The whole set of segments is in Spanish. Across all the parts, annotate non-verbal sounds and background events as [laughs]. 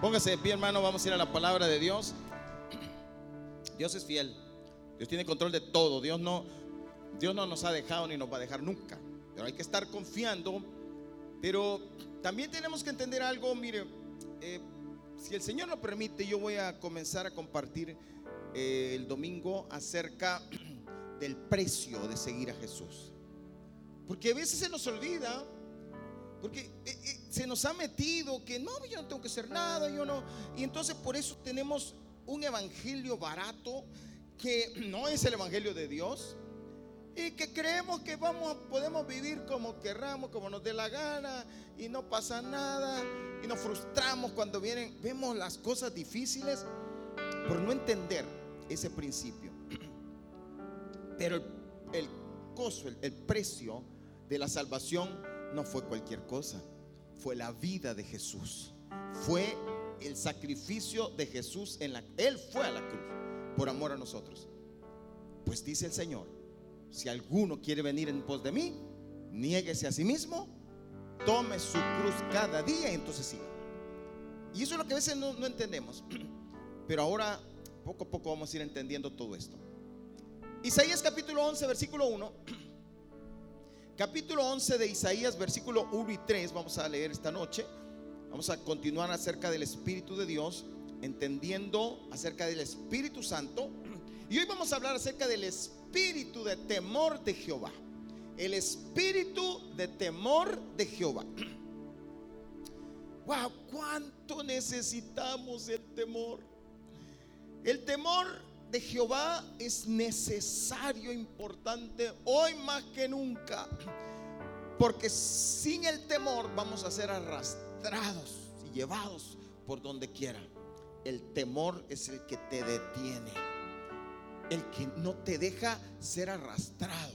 Póngase de pie, hermano. Vamos a ir a la palabra de Dios. Dios es fiel. Dios tiene control de todo. Dios no, Dios no nos ha dejado ni nos va a dejar nunca. Pero hay que estar confiando. Pero también tenemos que entender algo. Mire, eh, si el Señor lo permite, yo voy a comenzar a compartir eh, el domingo acerca [clears throat] del precio de seguir a Jesús. Porque a veces se nos olvida, porque eh, se nos ha metido que no, yo no tengo que hacer nada, yo no. Y entonces por eso tenemos un evangelio barato que [clears throat] no es el evangelio de Dios y que creemos que vamos podemos vivir como querramos, como nos dé la gana y no pasa nada y nos frustramos cuando vienen vemos las cosas difíciles por no entender ese principio. [clears throat] Pero el, costo, el precio de la salvación no fue cualquier cosa fue la vida de Jesús. Fue el sacrificio de Jesús en la él fue a la cruz por amor a nosotros. Pues dice el Señor, si alguno quiere venir en pos de mí, niéguese a sí mismo, tome su cruz cada día y entonces siga. Y eso es lo que a veces no, no entendemos. [clears throat] Pero ahora poco a poco vamos a ir entendiendo todo esto. Isaías capítulo 11, versículo 1 [clears throat] capítulo 11 de Isaías, versículo 1 y 3, vamos a leer esta noche. Vamos a continuar acerca del Espíritu de Dios, entendiendo acerca del Espíritu Santo. Y hoy vamos a hablar acerca del Espíritu de temor de Jehová. El Espíritu de temor de Jehová. Wow, cuánto necesitamos el temor. El temor de Jehová es necesario, importante, hoy más que nunca. Porque sin el temor vamos a ser arrastrados y llevados por donde quiera. El temor es el que te detiene. El que no te deja ser arrastrado.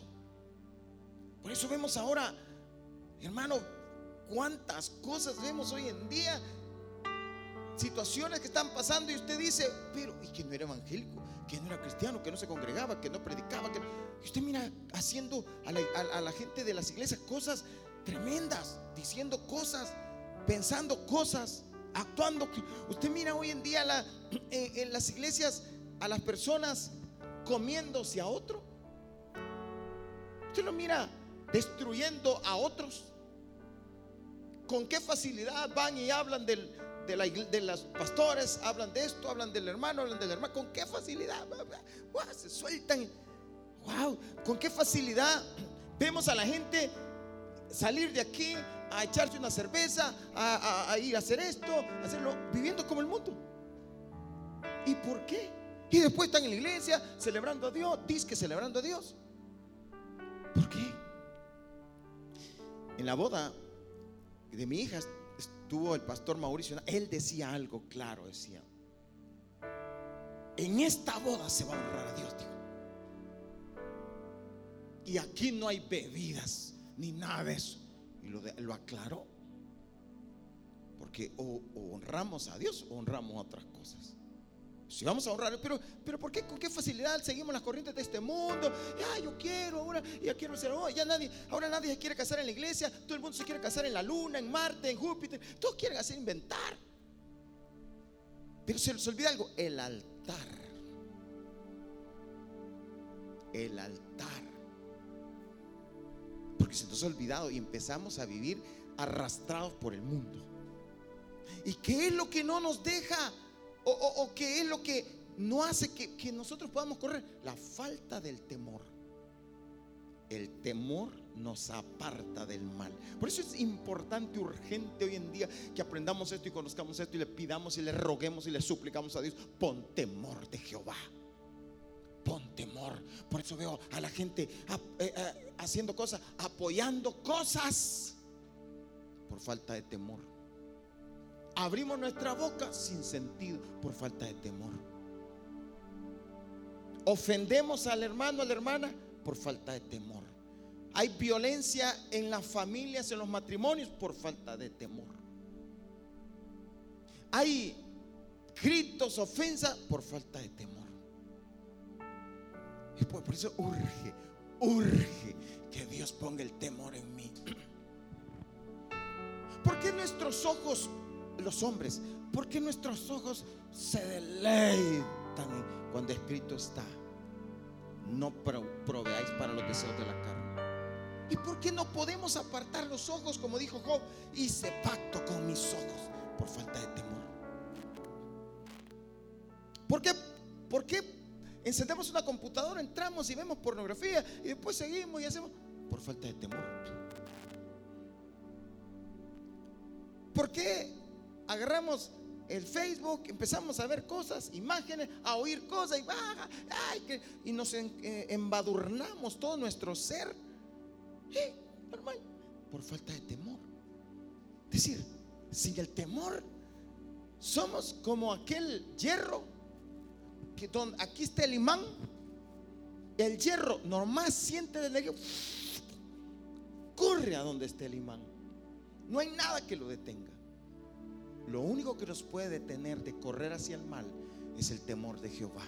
Por eso vemos ahora, hermano, cuántas cosas vemos hoy en día situaciones que están pasando y usted dice, pero ¿y que no era evangélico? Que no era cristiano, que no se congregaba, que no predicaba. Que... Y usted mira haciendo a la, gente de las iglesias cosas tremendas, diciendo cosas, pensando cosas, actuando. Usted mira hoy en día la, [clears throat] en, las iglesias a las personas comiéndose a otro. Usted lo mira destruyendo a otros. ¿Con qué facilidad van y hablan del, de, la, de los pastores, hablan de esto, hablan del hermano, hablan del hermano, con qué facilidad, se sueltan, wow, con qué facilidad vemos a la gente salir de aquí a echarse una cerveza, a, ir a hacer esto, hacerlo, viviendo como el mundo. ¿Y por qué? Y después están en la iglesia celebrando a Dios, que celebrando a Dios. ¿Por qué? En la boda de mi hija tuvo el pastor Mauricio, él decía algo claro, decía, en esta boda se va a honrar a Dios. Y aquí no hay bebidas ni nada de eso. Y lo, aclaró. Porque o, honramos a Dios o honramos otras cosas. Si vamos a honrar, pero, pero ¿por qué, con qué facilidad seguimos las corrientes de este mundo? Ya, yo quiero ahora, ya quiero ser, oh, ya nadie, ahora nadie se quiere casar en la iglesia, todo el mundo se quiere casar en la luna, en Marte, en Júpiter, todos quieren hacer inventar. Pero se les olvida algo, el altar. El altar. Porque se nos ha olvidado y empezamos a vivir arrastrados por el mundo. ¿Y qué es lo que no nos deja? O, qué es lo que no hace que, nosotros podamos correr? La falta del temor. El temor nos aparta del mal. Por eso es importante, urgente hoy en día que aprendamos esto y conozcamos esto y le pidamos y le roguemos y le suplicamos a Dios. Pon temor de Jehová. Pon temor. Por eso veo a la gente eh, eh, haciendo cosas, apoyando cosas por falta de temor abrimos nuestra boca sin sentido por falta de temor. Ofendemos al hermano, a la hermana por falta de temor. Hay violencia en las familias, en los matrimonios por falta de temor. Hay gritos, ofensas por falta de temor. Y por, eso urge, urge que Dios ponga el temor en mí. [clears throat] ¿Por qué nuestros ojos los hombres ¿por qué nuestros ojos se deleitan cuando escrito está? No proveáis para los deseos de la carne. ¿Y por qué no podemos apartar los ojos, como dijo Job? Hice pacto con mis ojos por falta de temor. ¿Por qué? ¿Por qué encendemos una computadora, entramos y vemos pornografía y después seguimos y hacemos por falta de temor? ¿Por qué agarramos el Facebook, empezamos a ver cosas, imágenes, a oír cosas y, y nos eh, embadurnamos todo nuestro ser? por falta de temor. Es decir, sin el temor, somos como aquel hierro que donde aquí está el imán. El hierro normal siente del legio, corre a donde esté el imán. No hay nada que lo detenga. Lo único que nos puede detener de correr hacia el mal es el temor de Jehová.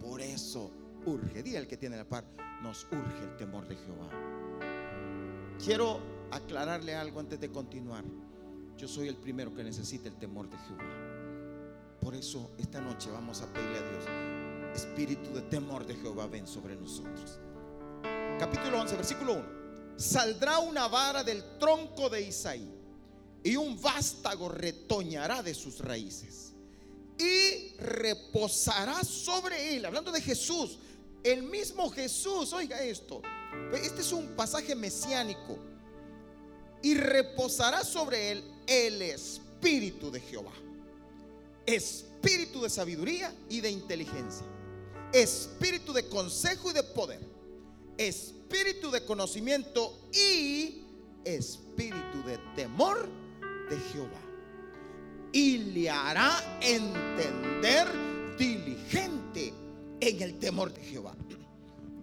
Por eso urge, día el que tiene la par, nos urge el temor de Jehová. Quiero aclararle algo antes de continuar. Yo soy el primero que necesita el temor de Jehová. Por eso esta noche vamos a pedirle a Dios, espíritu de temor de Jehová, ven sobre nosotros. Capítulo 11, versículo 1. Saldrá una vara del tronco de Isaí y un vástago retoñará de sus raíces y reposará sobre él. Hablando de Jesús, el mismo Jesús, oiga esto, este es un pasaje mesiánico y reposará sobre él el Espíritu de Jehová. Espíritu de sabiduría y de inteligencia. Espíritu de consejo y de poder. Espíritu de conocimiento y espíritu de temor de Jehová. Y le hará entender diligente en el temor de Jehová.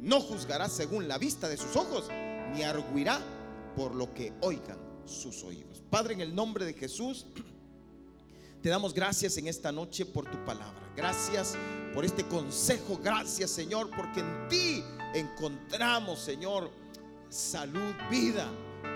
No juzgará según la vista de sus ojos, ni arguirá por lo que oigan sus oídos. Padre, en el nombre de Jesús, te damos gracias en esta noche por tu palabra. Gracias por este consejo. Gracias, Señor, porque en ti encontramos, Señor, salud, vida.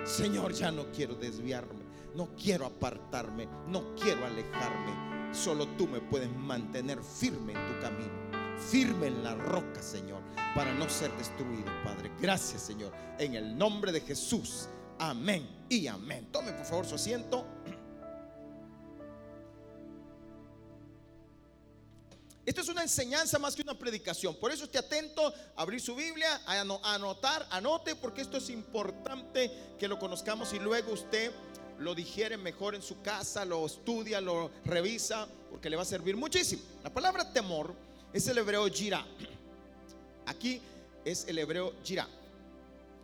Señor, ya no quiero desviarme, no quiero apartarme, no quiero alejarme. Solo tú me puedes mantener firme en tu camino, firme en la roca, Señor, para no ser destruido, Padre. Gracias, Señor, en el nombre de Jesús. Amén y amén. Tome por favor su asiento. Esto es una enseñanza más que una predicación. Por eso esté atento a abrir su Biblia, anotar, anote, porque esto es importante que lo conozcamos y luego usted lo digiere mejor en su casa, lo estudia, lo revisa, porque le va a servir muchísimo. La palabra temor es el hebreo gira. [clears throat] Aquí es el hebreo gira.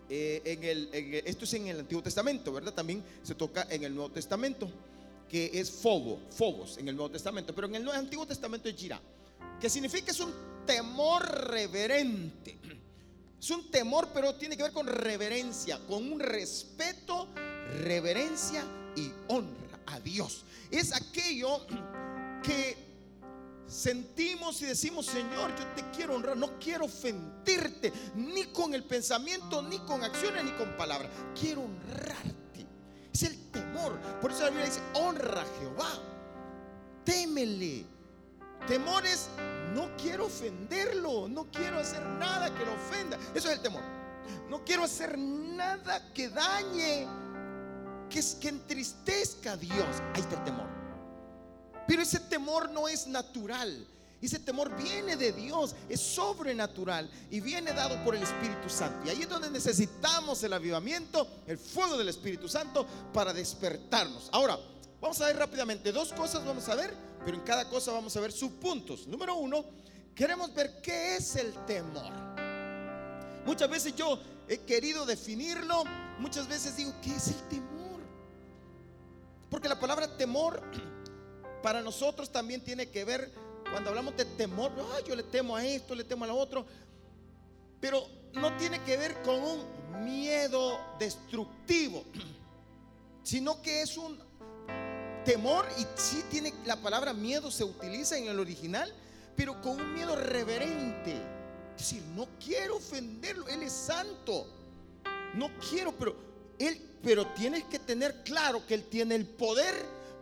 Eh, esto es en el Antiguo Testamento, ¿verdad? También se toca en el Nuevo Testamento, que es fobo, fobos en el Nuevo Testamento, pero en el Antiguo Testamento es gira, que significa es un temor reverente. [clears throat] Es un temor, pero tiene que ver con reverencia, con un respeto, reverencia y honra a Dios. Es aquello que sentimos y decimos, Señor, yo te quiero honrar, no quiero ofenderte, ni con el pensamiento, ni con acciones, ni con palabras. Quiero honrarte. Es el temor. Por eso la Biblia dice, honra a Jehová. Témele. Temores, no quiero ofenderlo, no quiero hacer nada que lo ofenda. Eso es el temor. No quiero hacer nada que dañe, que, que entristezca a Dios. Ahí está el temor. Pero ese temor no es natural. Ese temor viene de Dios, es sobrenatural y viene dado por el Espíritu Santo. Y ahí es donde necesitamos el avivamiento, el fuego del Espíritu Santo para despertarnos. Ahora, vamos a ver rápidamente dos cosas, vamos a ver, pero en cada cosa vamos a ver subpuntos. Número uno, queremos ver qué es el temor. Muchas veces yo he querido definirlo, muchas veces digo, ¿qué es el temor? Porque la palabra temor [clears throat] para nosotros también tiene que ver, cuando hablamos de temor, yo le temo a esto, le temo a lo otro, pero no tiene que ver con un miedo destructivo, [clears throat] sino que es un temor y sí tiene la palabra miedo se utiliza en el original, pero con un miedo reverente. Es decir, no quiero ofenderlo, él es santo. No quiero, pero él pero tienes que tener claro que él tiene el poder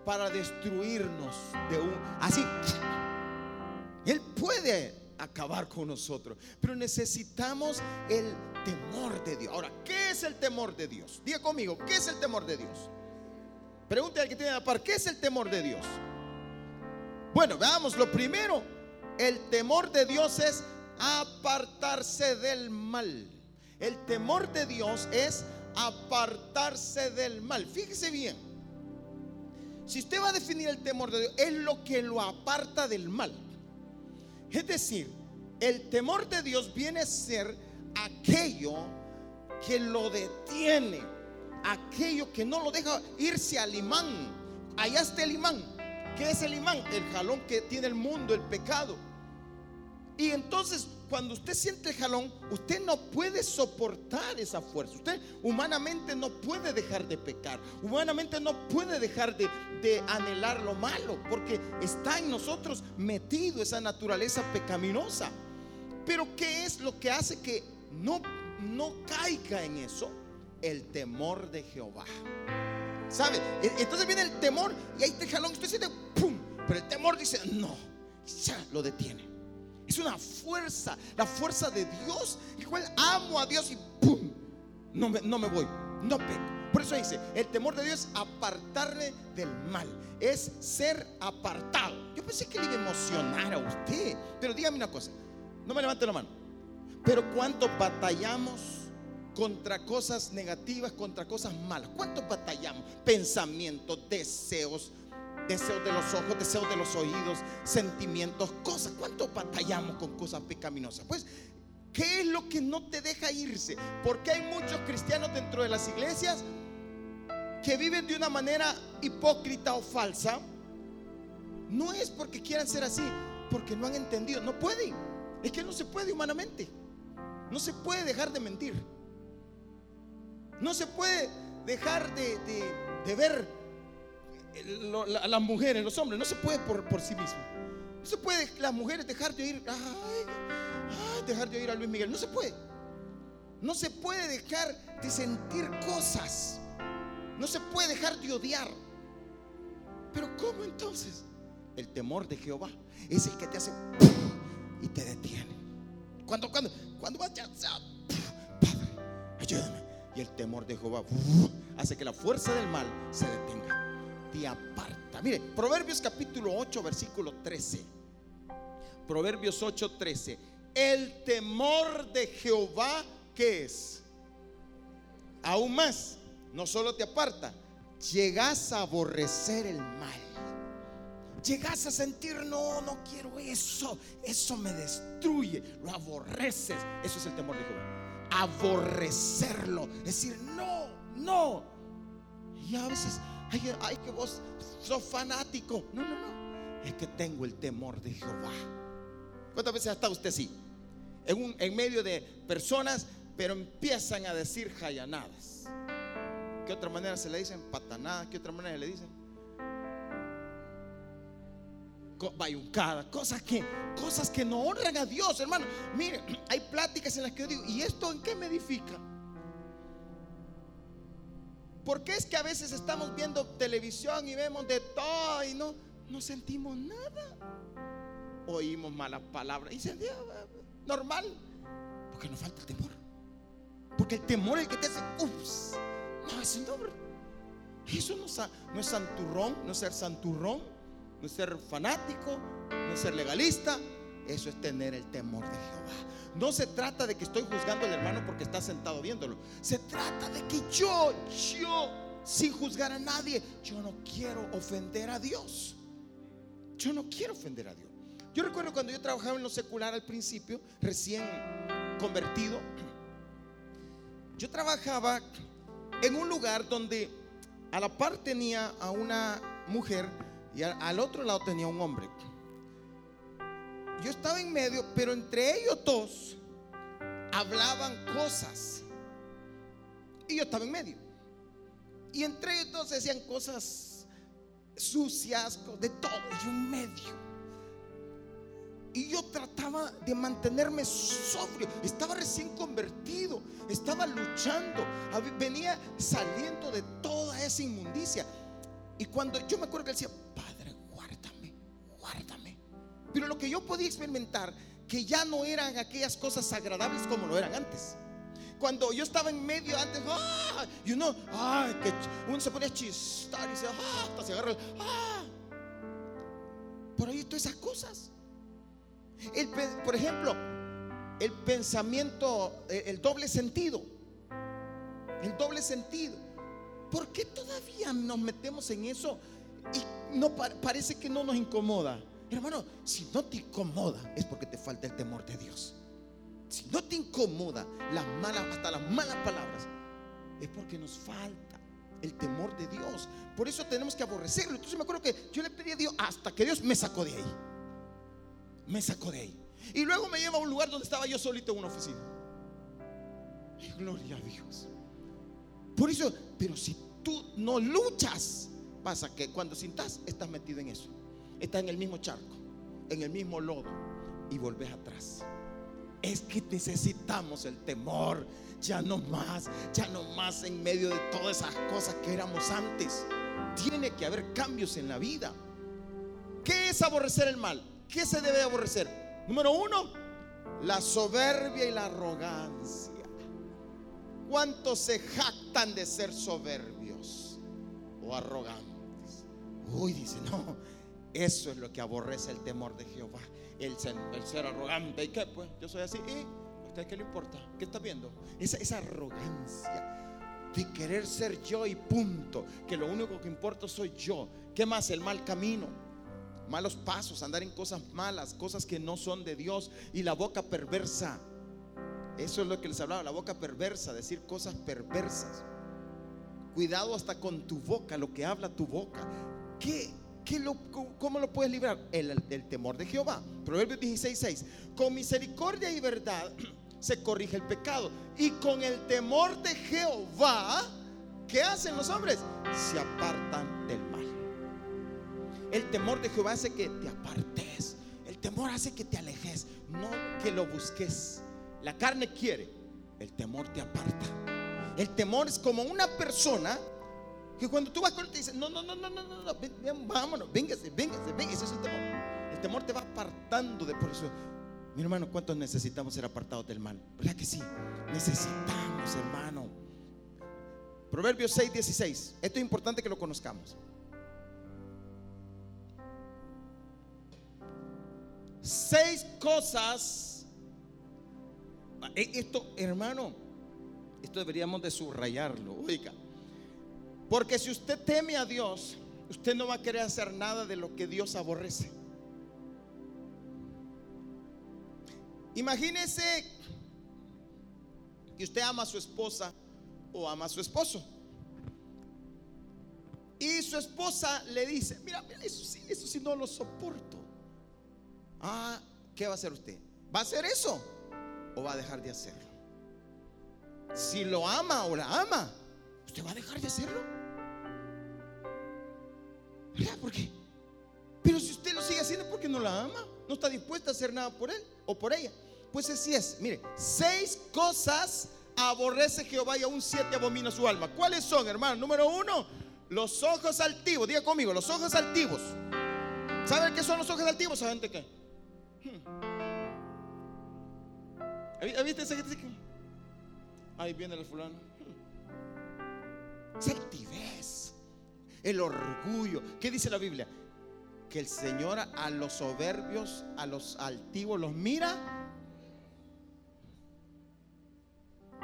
para destruirnos de un así. Él puede acabar con nosotros, pero necesitamos el temor de Dios. Ahora, ¿qué es el temor de Dios? Diga conmigo, ¿qué es el temor de Dios? Pregúntale al que tiene la par, ¿qué es el temor de Dios? Bueno, veamos, lo primero, el temor de Dios es apartarse del mal. El temor de Dios es apartarse del mal. Fíjese bien. Si usted va a definir el temor de Dios, es lo que lo aparta del mal. Es decir, el temor de Dios viene a ser aquello que lo detiene, aquello que no lo deja irse al imán. Allá está el imán. ¿Qué es el imán? El jalón que tiene el mundo, el pecado. Y entonces, cuando usted siente el jalón, usted no puede soportar esa fuerza. Usted humanamente no puede dejar de pecar. Humanamente no puede dejar de, anhelar lo malo. Porque está en nosotros metido esa naturaleza pecaminosa. Pero ¿qué es lo que hace que no, no caiga en eso? El temor de Jehová. ¿Sabe? E, entonces viene el temor y ahí el jalón. Usted siente, ¡pum! Pero el temor dice, no, ya lo detiene. Es una fuerza, la fuerza de Dios, el cual amo a Dios y ¡pum! No me, no me voy, no peco. Por eso dice, el temor de Dios es apartarle del mal, es ser apartado. Yo pensé que le iba a emocionar a usted, pero dígame una cosa, no me levante la mano, pero ¿cuánto batallamos contra cosas negativas, contra cosas malas? ¿Cuánto batallamos? Pensamientos, deseos, deseos de los ojos, deseos de los oídos, sentimientos, cosas. ¿Cuánto batallamos con cosas pecaminosas? Pues, ¿qué es lo que no te deja irse? Porque hay muchos cristianos dentro de las iglesias que viven de una manera hipócrita o falsa. No es porque quieran ser así, porque no han entendido. No pueden. Es que no se puede humanamente. No se puede dejar de mentir. No se puede dejar de, de ver las mujeres, los hombres, no se puede por, por sí mismo. No se puede las mujeres dejar de oír, dejar de oír a Luis Miguel. No se puede. No se puede dejar de sentir cosas. No se puede dejar de odiar. Pero ¿cómo entonces? El temor de Jehová es el que te hace y te detiene. Cuando, cuando, cuando vas Padre, ayúdame. Y el temor de Jehová hace que la fuerza del mal se detenga te aparta. Mire, Proverbios capítulo 8, versículo 13. Proverbios 8, 13. El temor de Jehová, ¿qué es? Aún más, no solo te aparta, llegas a aborrecer el mal. Llegas a sentir, no, no quiero eso, eso me destruye, lo aborreces. Eso es el temor de Jehová. Aborrecerlo, decir, no, no. Y a veces ay, que vos sos fanático. No, no, no. Es que tengo el temor de Jehová. ¿Cuántas veces ha usted así? En, un, en medio de personas, pero empiezan a decir jayanadas. ¿Qué otra manera se le dicen? Patanadas. ¿Qué otra manera le dicen? bayuncada, cosas que, cosas que no honran a Dios, hermano. Mire, [clears throat] hay pláticas en las que yo digo, ¿y esto en qué me edifica? ¿Por qué es que a veces estamos viendo televisión y vemos de todo y no, no sentimos nada? Oímos malas palabras y se normal. Porque nos falta el temor. Porque el temor es el que te hace, ups, no, es nombre. Eso no, no es santurrón, no es ser santurrón, no es ser fanático, no es ser legalista. Eso es tener el temor de Jehová. No se trata de que estoy juzgando al hermano porque está sentado viéndolo. Se trata de que yo, yo, sin juzgar a nadie, yo no quiero ofender a Dios. Yo no quiero ofender a Dios. Yo recuerdo cuando yo trabajaba en lo secular al principio, recién convertido, yo trabajaba en un lugar donde a la par tenía a una mujer y al otro lado tenía un hombre yo estaba en medio, pero entre ellos dos hablaban cosas. Y yo estaba en medio. Y entre ellos dos decían cosas sucias, de todo, yo en medio. Y yo trataba de mantenerme sobrio. Estaba recién convertido. Estaba luchando. Venía saliendo de toda esa inmundicia. Y cuando yo me acuerdo que él decía, Padre. Pero lo que yo podía experimentar, que ya no eran aquellas cosas agradables como lo eran antes. Cuando yo estaba en medio antes, ¡ah! y uno, ¡ay! Que uno se ponía a chistar y se, ¡ah! Hasta se agarra el, ¡ah! Por ahí todas esas cosas. El, por ejemplo, el pensamiento, el doble sentido. El doble sentido. ¿Por qué todavía nos metemos en eso y no parece que no nos incomoda? Hermano, si no te incomoda es porque te falta el temor de Dios. Si no te incomoda las malas, hasta las malas palabras, es porque nos falta el temor de Dios. Por eso tenemos que aborrecerlo. Entonces me acuerdo que yo le pedí a Dios hasta que Dios me sacó de ahí. Me sacó de ahí. Y luego me lleva a un lugar donde estaba yo solito en una oficina. Y gloria a Dios. Por eso, pero si tú no luchas, pasa que cuando sintas, estás metido en eso. Estás en el mismo charco, en el mismo lodo y volvés atrás. Es que necesitamos el temor, ya no más, ya no más en medio de todas esas cosas que éramos antes. Tiene que haber cambios en la vida. ¿Qué es aborrecer el mal? ¿Qué se debe aborrecer? Número uno, la soberbia y la arrogancia. ¿Cuántos se jactan de ser soberbios o arrogantes? Uy, dice, no, eso es lo que aborrece el temor de Jehová. El ser, arrogante. ¿Y qué? Pues yo soy así. ¿Y a usted qué le importa? ¿Qué está viendo? Esa, esa arrogancia de querer ser yo y punto. Que lo único que importa soy yo. ¿Qué más? El mal camino. Malos pasos, andar en cosas malas, cosas que no son de Dios. Y la boca perversa. Eso es lo que les hablaba, la boca perversa, decir cosas perversas. Cuidado hasta con tu boca, lo que habla tu boca. ¿Qué, ¿Cómo lo puedes librar? El, temor de Jehová. Proverbios 16, 6. Con misericordia y verdad [clears throat] se corrige el pecado. Y con el temor de Jehová, ¿qué hacen los hombres? Se apartan del mal. El temor de Jehová hace que te apartes. El temor hace que te alejes, no que lo busques. La carne quiere, el temor te aparta. El temor es como una persona que cuando tú vas con él te dice, no, no, no, no, no, no, no vámonos, véngase, véngase, véngase. Ese es el temor. El temor te va apartando de por eso. Mi hermano, ¿cuántos necesitamos ser apartados del mal? ¿Verdad que sí? Necesitamos, hermano. Proverbios 6, 16. Esto es importante que lo conozcamos. Seis cosas e, esto, hermano, esto deberíamos de subrayarlo. Oiga, porque si usted teme a Dios, usted no va a querer hacer nada de lo que Dios aborrece. Imagínese que usted ama a su esposa o ama a su esposo. Y su esposa le dice, mira, mira, eso sí, eso sí no lo soporto. Ah, ¿qué va a hacer usted? ¿Va a hacer eso? o va a dejar de hacerlo? Si lo ama o la ama, ¿usted va a dejar de hacerlo? ¿Por qué? Pero si usted lo sigue haciendo porque no la ama, no está dispuesta a hacer nada por él o por ella. Pues así es. Mire, seis cosas aborrece Jehová y aún siete abomina su alma. ¿Cuáles son, hermano? Número uno, los ojos altivos. Diga conmigo, los ojos altivos. ¿Saben qué son los ojos altivos? ¿Saben de qué? Hmm. ¿Viste ese ahí viene el fulano? Es altivez, el orgullo. ¿Qué dice la Biblia? Que el Señor a los soberbios, a los altivos los mira.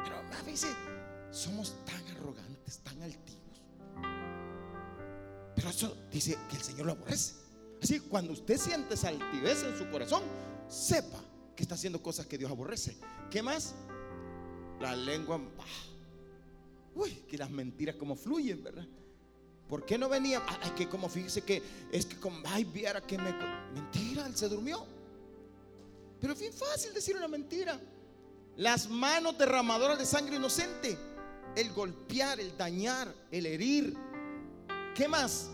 Pero a veces somos tan arrogantes, tan altivos. Pero eso dice que el Señor lo aborrece. Así cuando usted siente esa altivez en su corazón, sepa que está haciendo cosas que Dios aborrece. ¿Qué más? La lengua. Uy, que las mentiras como fluyen, ¿verdad? ¿Por qué no venía? Ay, que como fíjese que es que como, ay, viera que me. Mentira, él se durmió. Pero es bien fácil decir una mentira. Las manos derramadoras de sangre inocente. El golpear, el dañar, el herir. ¿Qué más?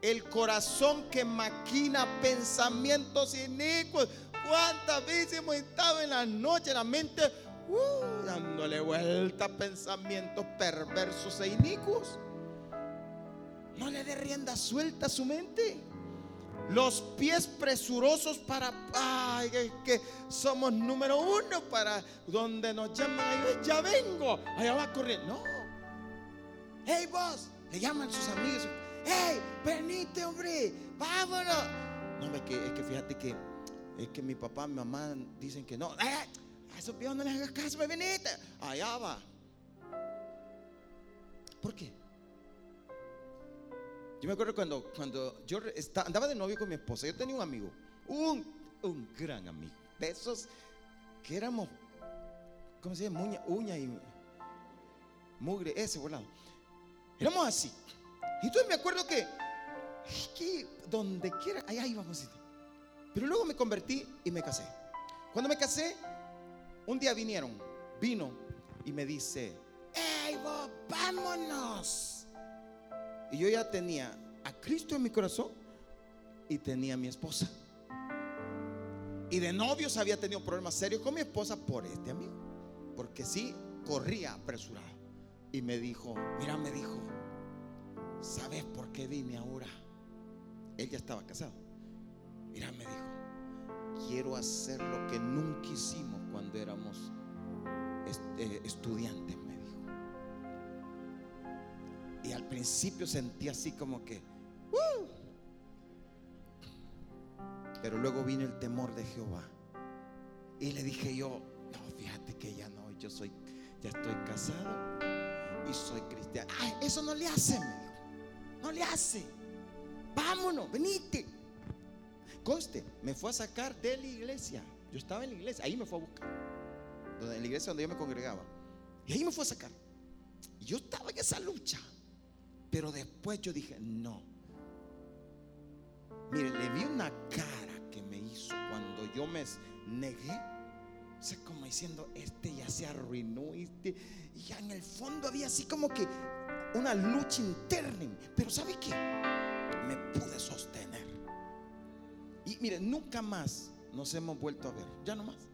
El corazón que maquina pensamientos inicuos. ¿Cuántas veces hemos estado en la noche, la mente, uh, dándole vuelta a pensamientos perversos e inicuos? No le dé rienda suelta a su mente. Los pies presurosos para, ay, que somos número uno para donde nos llaman, ya vengo, allá va a correr. No. Hey, vos, le llaman sus amigos. Hey, venite, hombre, vámonos. No, es que, es que fíjate que es que mi papá, mi mamá dicen que no. Eh, a esos no les hagas caso, venite. Allá va. ¿Por qué? Yo me acuerdo cuando, cuando yo andaba de novio con mi esposa, yo tenía un amigo, un, un gran amigo, de esos que éramos, ¿cómo se llama? Uña, uña y mugre, ese volado. Éramos así. Y entonces me acuerdo que, que donde quiera, allá íbamos. Pero luego me convertí y me casé. Cuando me casé, un día vinieron, vino y me dice, ¡Ey, vos, vámonos! Y yo ya tenía a Cristo en mi corazón y tenía a mi esposa. Y de novios había tenido problemas serios con mi esposa por este amigo. Porque sí, corría apresurado. Y me dijo, mira, me dijo, ¿sabes por qué vine ahora? Él ya estaba casado. Mira, me dijo, quiero hacer lo que nunca hicimos cuando éramos este, estudiantes. Y al principio sentí así como que, pero luego vino el temor de Jehová. Y le dije yo, no, fíjate que ya no, yo soy, ya estoy casado y soy cristiano. Eso no le hace, me. No le hace. Vámonos, venite. Conste, me fue a sacar de la iglesia. Yo estaba en la iglesia, ahí me fue a buscar. En la iglesia donde yo me congregaba. Y ahí me fue a sacar. Y yo estaba en esa lucha. Pero después yo dije, no. Mire, le vi una cara que me hizo cuando yo me negué. O sea, como diciendo, este ya se arruinó. Este, y ya en el fondo había así como que una lucha interna. Pero ¿sabe qué? Me pude sostener. Y mire, nunca más nos hemos vuelto a ver. Ya no más.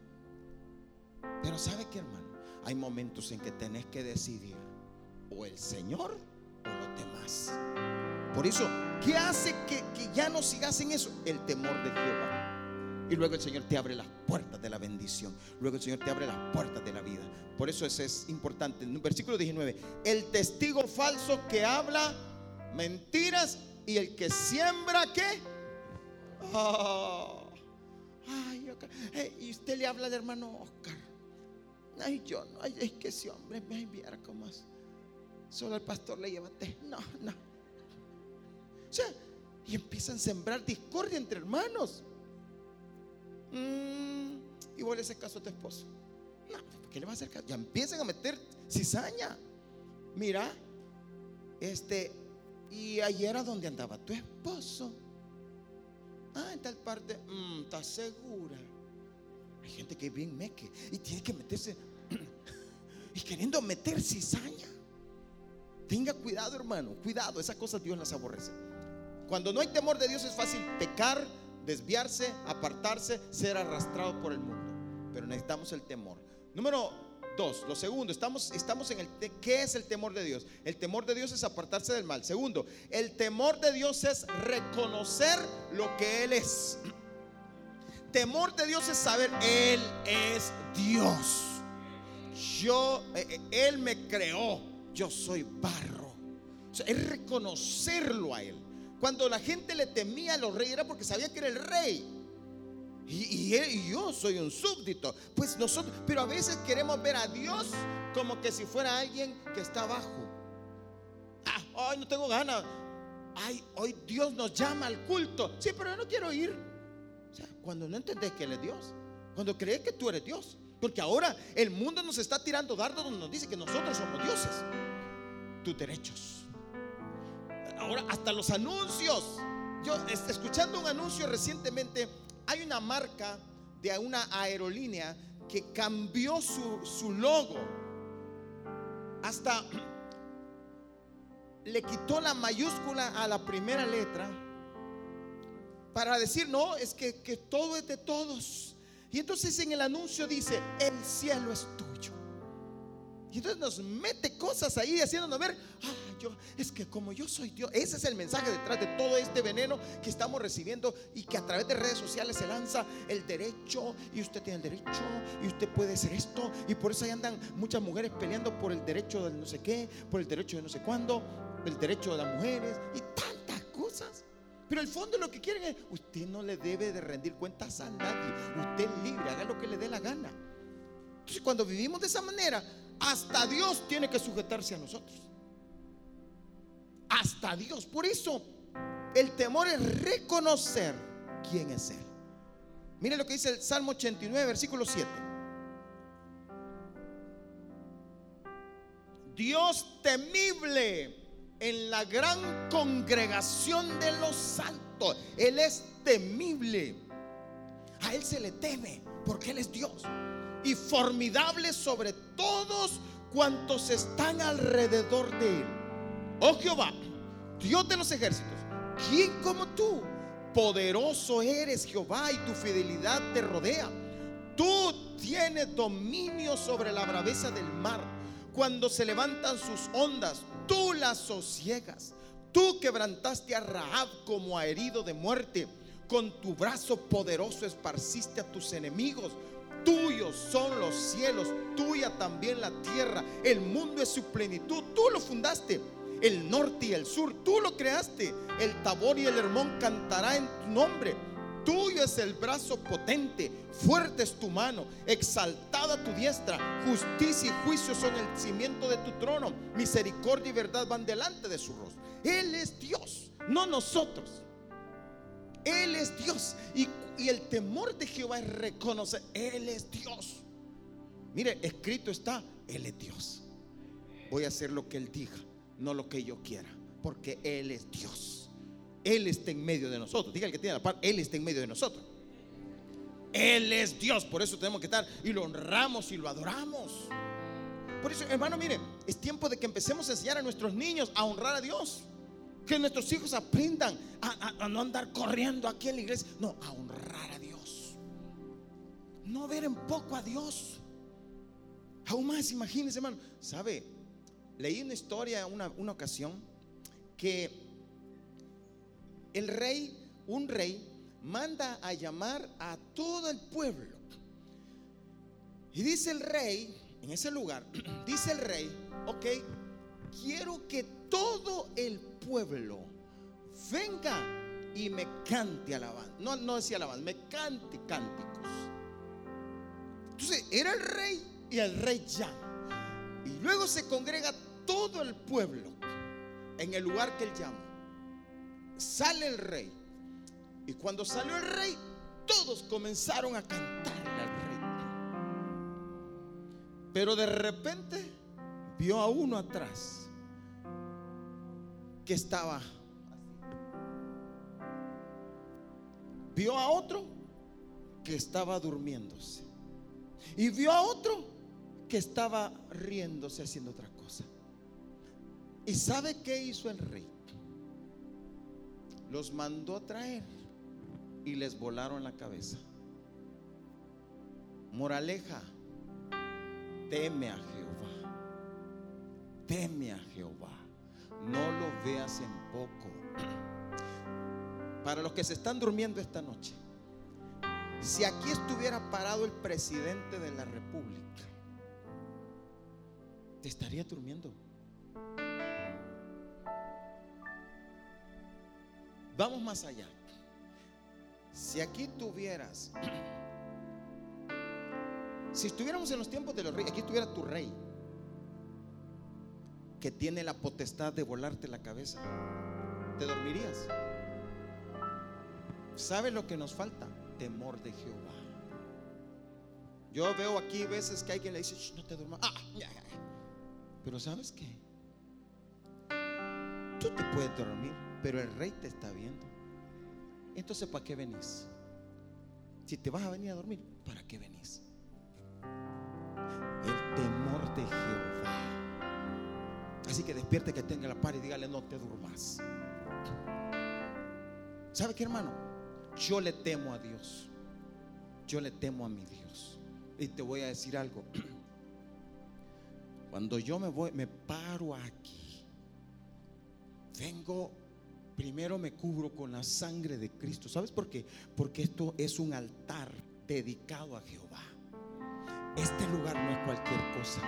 Pero ¿sabe qué, hermano? Hay momentos en que tenés que decidir o el Señor o los demás. Por eso, ¿qué hace que, ya no sigas en eso? El temor de Jehová. Y luego el Señor te abre las puertas de la bendición. Luego el Señor te abre las puertas de la vida. Por eso eso es importante. En el versículo 19, el testigo falso que habla mentiras y el que siembra qué. Oh, ay, y usted le habla al hermano Oscar. Ay, yo no, ay, es que ese hombre me enviara como así. Solo al pastor le llevaste. No, no. O sea, y empiezan a sembrar discordia entre hermanos. Mm, y vos le haces caso a tu esposo. No, ¿qué le va a hacer caso? Ya empiezan a meter cizaña. Mira, este, y ayer a dónde andaba tu esposo. Ah, en tal parte, mm, ¿estás segura? Hay gente que es bien meque y tiene que meterse [clears throat] y queriendo meter cizaña. Tenga cuidado, hermano. Cuidado, esas cosas Dios las aborrece. Cuando no hay temor de Dios es fácil pecar, desviarse, apartarse, ser arrastrado por el mundo. Pero necesitamos el temor. Número dos, lo segundo, estamos, estamos en el... ¿Qué es el temor de Dios? El temor de Dios es apartarse del mal. Segundo, el temor de Dios es reconocer lo que Él es. Temor de Dios es saber, Él es Dios. Yo, eh, eh, Él me creó yo soy barro. es reconocerlo a Él. Cuando la gente le temía a los reyes era porque sabía que era el rey. Y, yo soy un súbdito. Pues nosotros, pero a veces queremos ver a Dios como que si fuera alguien que está abajo. Ah, ay, no tengo ganas. Ay, hoy Dios nos llama al culto. Sí, pero yo no quiero ir. O sea, cuando no entendés que Él es Dios, cuando crees que tú eres Dios, porque ahora el mundo nos está tirando dardos donde nos dice que nosotros somos dioses. Tus derechos. Ahora hasta los anuncios. Yo escuchando un anuncio recientemente, hay una marca de una aerolínea que cambió su, su logo. Hasta [clears throat] le quitó la mayúscula a la primera letra para decir, no, es que, que todo es de todos. Y entonces en el anuncio dice, el cielo es tuyo. Y entonces nos mete cosas ahí haciéndonos ver, ah, yo, es que como yo soy Dios, ese es el mensaje detrás de todo este veneno que estamos recibiendo y que a través de redes sociales se lanza el derecho y usted tiene el derecho y usted puede hacer esto y por eso ahí andan muchas mujeres peleando por el derecho de no sé qué, por el derecho de no sé cuándo, el derecho de las mujeres y cosas. Pero el fondo lo que quieren es, usted no le debe de rendir cuentas a nadie, usted es libre, haga lo que le dé la gana. Entonces cuando vivimos de esa manera, hasta Dios tiene que sujetarse a nosotros. Hasta Dios. Por eso el temor es reconocer quién es Él. Mire lo que dice el Salmo 89, versículo 7. Dios temible en la gran congregación de los santos. Él es temible. A Él se le teme porque Él es Dios y formidable sobre todos cuantos están alrededor de él. Oh Jehová, Dios de los ejércitos, ¿quién como tú? Poderoso eres Jehová y tu fidelidad te rodea. Tú tienes dominio sobre la braveza del mar. Cuando se levantan sus ondas, tú las sosiegas. Tú quebrantaste a Rahab como a herido de muerte. Con tu brazo poderoso esparciste a tus enemigos Tuyos son los cielos, tuya también la tierra. El mundo es su plenitud, tú lo fundaste. El norte y el sur, tú lo creaste. El Tabor y el Hermón cantará en tu nombre. Tuyo es el brazo potente, fuerte es tu mano, exaltada tu diestra. Justicia y juicio son el cimiento de tu trono. Misericordia y verdad van delante de su rostro. Él es Dios, no nosotros. Él es Dios. Y el temor de Jehová es reconocer, Él es Dios. Mire, escrito está, Él es Dios. Voy a hacer lo que Él diga, no lo que yo quiera, porque Él es Dios. Él está en medio de nosotros. Diga el que tiene la paz, Él está en medio de nosotros. Él es Dios, por eso tenemos que estar y lo honramos y lo adoramos. Por eso, hermano, mire, es tiempo de que empecemos a enseñar a nuestros niños a honrar a Dios. Que nuestros hijos aprendan a, no andar corriendo aquí en la iglesia, no, a honrar a Dios. No ver en poco a Dios. Aún más, imagínense, hermano. ¿Sabe? Leí una historia una, una ocasión que el rey, un rey, manda a llamar a todo el pueblo. Y dice el rey, en ese lugar, [clears throat] dice el rey, ok, quiero que todo el pueblo venga y me cante alabanza. No, no decía alabanza, me cante cánticos. Entonces era el rey y el rey llama. Y luego se congrega todo el pueblo en el lugar que él llama. Sale el rey. Y cuando salió el rey, todos comenzaron a cantarle al rey. Pero de repente vio a uno atrás que estaba Vio a otro que estaba durmiéndose. Y vio a otro que estaba riéndose haciendo otra cosa. ¿Y sabe qué hizo el rey? Los mandó a traer y les volaron la cabeza. Moraleja, teme a Jehová. Teme a Jehová no lo veas en poco. Para los que se están durmiendo esta noche, si aquí estuviera parado el presidente de la República, te estaría durmiendo. Vamos más allá. Si aquí tuvieras, si estuviéramos en los tiempos de los reyes, aquí estuviera tu rey que tiene la potestad de volarte la cabeza, ¿te dormirías? ¿Sabe lo que nos falta? Temor de Jehová. Yo veo aquí veces que alguien le dice, no te duermas. Ah, pero ¿sabes qué? Tú te puedes dormir, pero el rey te está viendo. Entonces, ¿para qué venís? Si te vas a venir a dormir, ¿para qué venís? El temor de Jehová. Así que despierte que tenga la par y dígale, no te durmas. ¿Sabe qué, hermano? Yo le temo a Dios. Yo le temo a mi Dios. Y te voy a decir algo. [clears throat] Cuando yo me voy, me paro aquí vengo, primero me cubro con la sangre de Cristo. ¿Sabes por qué? Porque esto es un altar dedicado a Jehová. Este lugar no es cualquier cosa.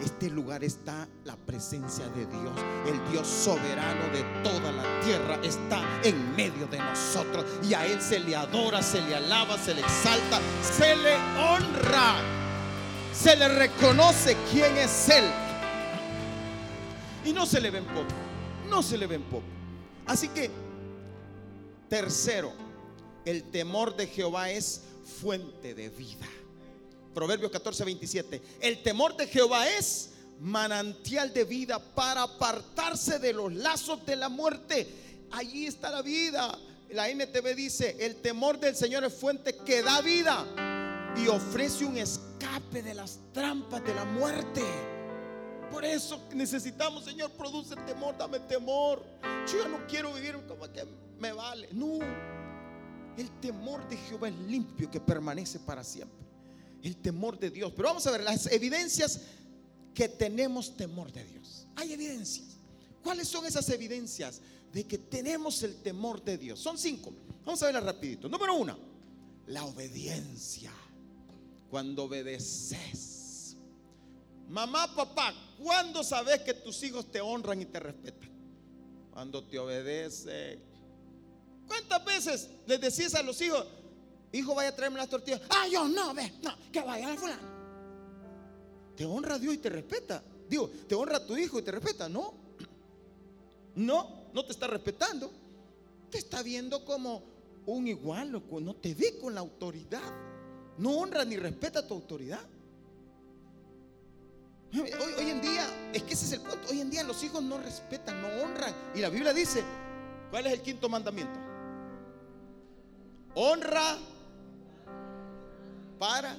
Este lugar está la presencia de Dios. El Dios soberano de toda la tierra está en medio de nosotros. Y a Él se le adora, se le alaba, se le exalta, se le honra. Se le reconoce quién es Él. Y no se le ven poco. No se le ven poco. Así que, tercero, el temor de Jehová es fuente de vida. Proverbios 14, 27. El temor de Jehová es manantial de vida para apartarse de los lazos de la muerte. Allí está la vida. La NTV dice, el temor del Señor es fuente que da vida y ofrece un escape de las trampas de la muerte. Por eso necesitamos, Señor, produce temor, dame temor. Yo ya no quiero vivir como que me vale. No, el temor de Jehová es limpio que permanece para siempre el temor de Dios. Pero vamos a ver las evidencias que tenemos temor de Dios. Hay evidencias. ¿Cuáles son esas evidencias de que tenemos el temor de Dios? Son cinco. Vamos a verlas rapidito. Número uno, la obediencia. Cuando obedeces. Mamá, papá, ¿cuándo sabes que tus hijos te honran y te respetan? Cuando te obedecen. ¿Cuántas veces les decís a los hijos, hijo, vaya a traerme las tortillas. Ah, yo no, ve, no, que vaya a fulano. Te honra Dios y te respeta. Digo, te honra tu hijo y te respeta. No, [clears throat] no, no te está respetando. Te está viendo como un igual, loco. No te ve con la autoridad. No honra ni respeta tu autoridad. Hoy, en día, es que ese es el punto. Hoy en día los hijos no respetan, no honran. Y la Biblia dice, ¿cuál es el quinto mandamiento? Honra para.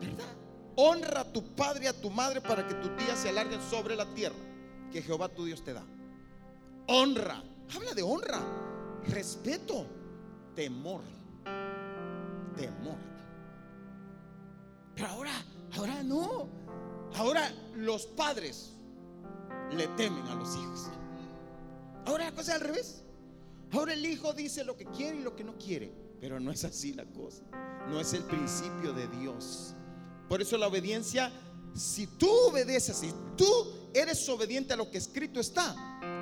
¿Verdad? Honra a tu padre y a tu madre para que tus días se alarguen sobre la tierra que Jehová tu Dios te da. Honra. Habla de honra. Respeto. Temor. Temor. Pero ahora, ahora no. Ahora los padres le temen a los hijos. Ahora la cosa es al revés. Ahora el hijo dice lo que quiere y lo que no quiere. Pero no es así la cosa. No es el principio de Dios. Por eso la obediencia, si tú obedeces, si tú eres obediente a lo que escrito está,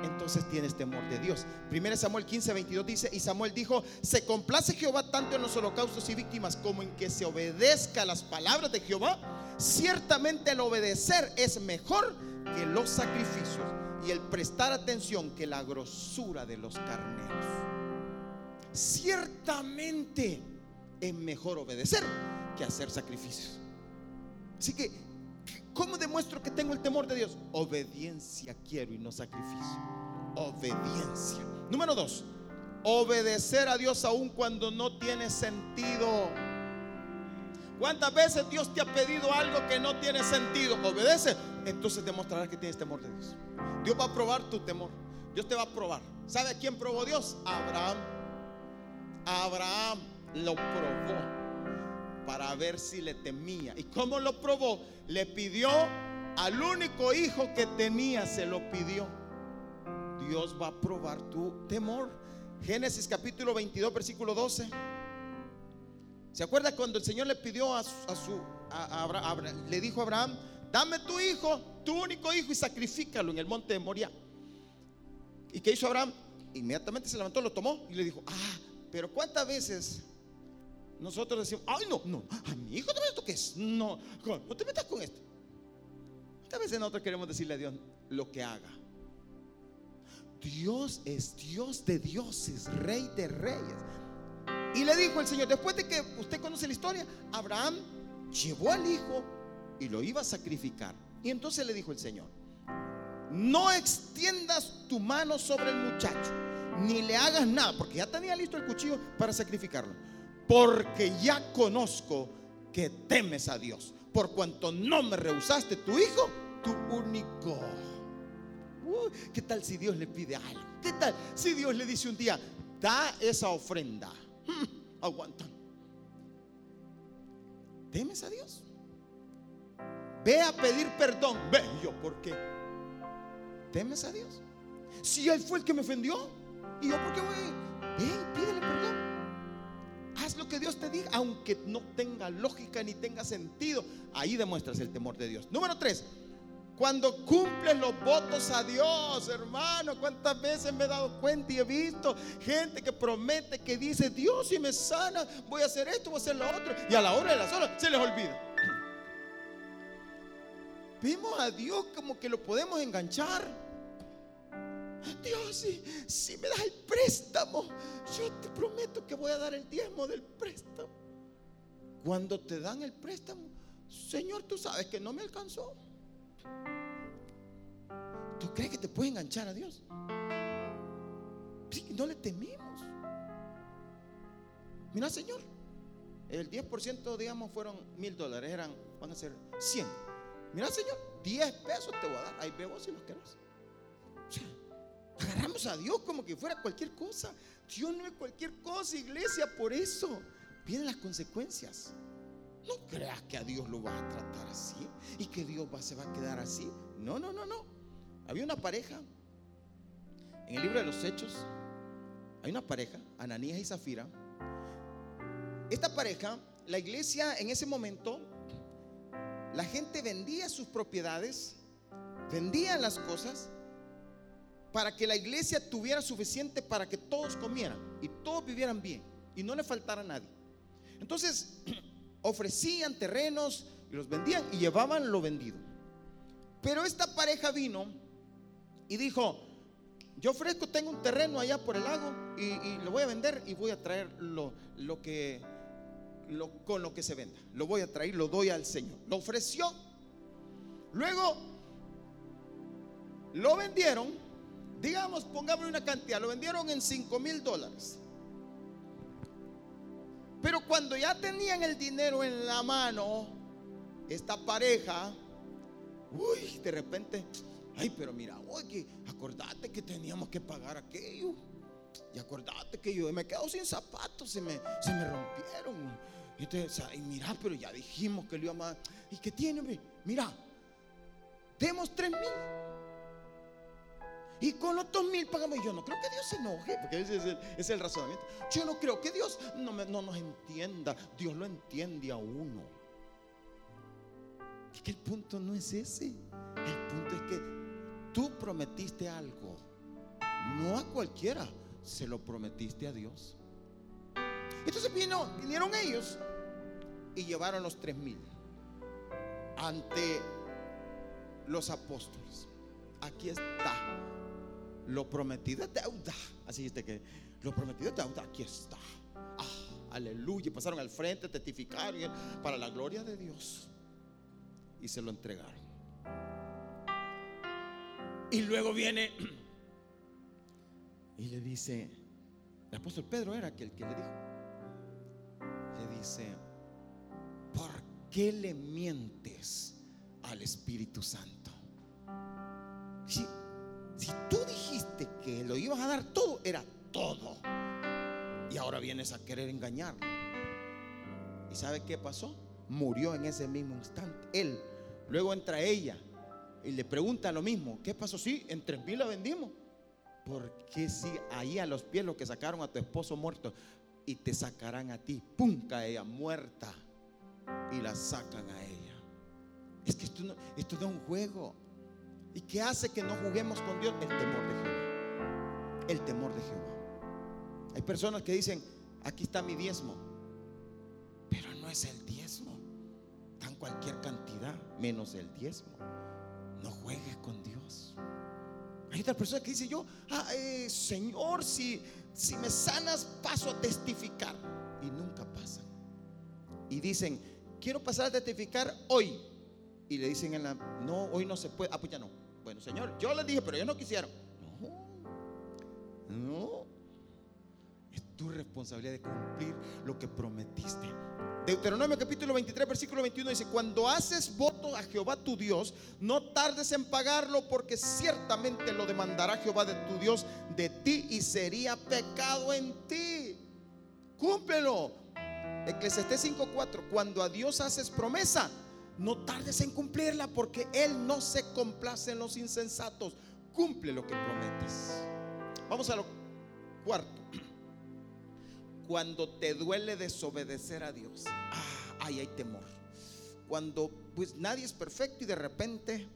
entonces tienes temor de Dios. 1 Samuel 15, 22 dice, y Samuel dijo, se complace Jehová tanto en los holocaustos y víctimas como en que se obedezca las palabras de Jehová. Ciertamente el obedecer es mejor que los sacrificios y el prestar atención que la grosura de los carneros ciertamente es mejor obedecer que hacer sacrificios. Así que, ¿cómo demuestro que tengo el temor de Dios? Obediencia quiero y no sacrificio. Obediencia. Número dos, obedecer a Dios aun cuando no tiene sentido. ¿Cuántas veces Dios te ha pedido algo que no tiene sentido? Obedece. Entonces demostrarás que tienes temor de Dios. Dios va a probar tu temor. Dios te va a probar. ¿Sabe quién probó Dios? Abraham. Abraham lo probó para ver si le temía. ¿Y cómo lo probó? Le pidió al único hijo que tenía, se lo pidió. Dios va a probar tu temor. Génesis capítulo 22, versículo 12. ¿Se acuerda cuando el Señor le pidió a su, le dijo a Abraham, dame tu hijo, tu único hijo y sacrifícalo en el monte de Moria? ¿Y qué hizo Abraham? Inmediatamente se levantó, lo tomó y le dijo, ah, pero ¿cuántas veces nosotros decimos, ay, no, no, a mi hijo no me toques, no, no te metas con esto? ¿Cuántas veces nosotros queremos decirle a Dios lo que haga? Dios es Dios de dioses, Rey de reyes. Y le dijo el Señor, después de que usted conoce la historia, Abraham llevó al hijo y lo iba a sacrificar. Y entonces le dijo el Señor, no extiendas tu mano sobre el muchacho ni le hagas nada, porque ya tenía listo el cuchillo para sacrificarlo. Porque ya conozco que temes a Dios, por cuanto no me rehusaste tu hijo, tu único. Uh, ¿Qué tal si Dios le pide algo? ¿Qué tal si Dios le dice un día, da esa ofrenda? Hmm, aguanta. ¿Temes a Dios? Ve a pedir perdón. Ve yo, ¿por qué? ¿Temes a Dios? Si Él fue el que me ofendió, ¿y yo por qué voy? Ven, pídele perdón. Haz lo que Dios te diga, aunque no tenga lógica ni tenga sentido. Ahí demuestras el temor de Dios. Número tres, cuando cumples los votos a Dios, hermano, cuántas veces me he dado cuenta y he visto gente que promete, que dice, Dios si me sana, voy a hacer esto, voy a hacer lo otro. Y a la hora de las horas se les olvida. [clears throat] Vimos a Dios como que lo podemos enganchar. Dios, si, me das el préstamo, yo te prometo que voy a dar el diezmo del préstamo. Cuando te dan el préstamo, Señor, tú sabes que no me alcanzó. ¿Tú crees que te puede enganchar a Dios? no le temimos. Mira, Señor, el 10% digamos fueron mil dólares, eran, van a ser 100. Mira, Señor, 10 pesos te voy a dar. Ahí veo si los querés. Agarramos a Dios como que fuera cualquier cosa. Dios no es cualquier cosa, iglesia, por eso vienen las consecuencias. No creas que a Dios lo vas a tratar así y que Dios se va a quedar así. No, no, no, no. Había una pareja en el libro de los Hechos. Hay una pareja, Ananías y Zafira. Esta pareja, la iglesia en ese momento, la gente vendía sus propiedades, vendía las cosas para que la iglesia tuviera suficiente para que todos comieran y todos vivieran bien y no le faltara a nadie. Entonces, [clears throat] ofrecían terrenos y los vendían y llevaban lo vendido. Pero esta pareja vino y dijo, yo ofrezco, tengo un terreno allá por el lago y, lo voy a vender y voy a traer lo, lo que, lo, con lo que se venda. Lo voy a traer, lo doy al Señor. Lo ofreció. Luego lo vendieron, digamos, pongámosle una cantidad, lo vendieron en 5 mil dólares. Pero cuando ya tenían el dinero en la mano, esta pareja, uy, de repente, ay, pero mira, oye, acordate que teníamos que pagar aquello. Y acordate que yo me quedo sin zapatos, se me, se me rompieron. Y, y mira, pero ya dijimos que lo íbamos a... ¿Y qué tiene? Mira, demos tres mil. Y con los dos mil pagamos. Yo no creo que Dios se enoje, porque ese es el, razonamiento. Yo no creo que Dios no, no nos entienda. Dios lo entiende a uno. Es que el punto no es ese. El punto es que tú prometiste algo. No a cualquiera. Se lo prometiste a Dios. Entonces vino, vinieron ellos y llevaron los tres mil ante los apóstoles. Aquí está lo prometido es deuda. Así dice que lo prometido es deuda. Aquí está. Ah, aleluya. Pasaron al frente, testificaron para la gloria de Dios. Y se lo entregaron. Y luego viene [clears throat] y le dice, el apóstol Pedro era aquel que le dijo, le dice, ¿por qué le mientes al Espíritu Santo? Si si tú que lo ibas a dar todo, era todo. Y ahora vienes a querer engañarlo. ¿Y sabe qué pasó? Murió en ese mismo instante. Él. Luego entra ella y le pregunta lo mismo. ¿Qué pasó? Sí, en tres mil la vendimos. ¿Por qué si ahí a los pies lo que sacaron a tu esposo muerto y te sacarán a ti? ¡Pum! Cae ella muerta y la sacan a ella. Es que esto no, esto es un juego. ¿Y qué hace que no juguemos con Dios? El temor de Jehová. El temor de Jehová. Hay personas que dicen, aquí está mi diezmo. Pero no es el diezmo. Dan cualquier cantidad menos el diezmo. No juegues con Dios. Hay otras personas que dicen yo, ah, eh, Señor, si, si me sanas, paso a testificar. Y nunca pasan. Y dicen, quiero pasar a testificar hoy y le dicen en la, no, hoy no se puede, ah, pues ya no. Bueno, Señor, yo les dije, pero ellos no quisieron. No. Es tu responsabilidad de cumplir lo que prometiste. Deuteronomio capítulo 23, versículo 21 dice, cuando haces voto a Jehová tu Dios, no tardes en pagarlo porque ciertamente lo demandará Jehová de tu Dios de ti y sería pecado en ti. Cúmplelo. Eclesiastés 5:4, cuando a Dios haces promesa, no tardes en cumplirla porque Él no se complace en los insensatos. cumple lo que prometes. Vamos a lo cuarto. Cuando te duele desobedecer a Dios, ah, ahí hay temor. Cuando pues nadie es perfecto y de repente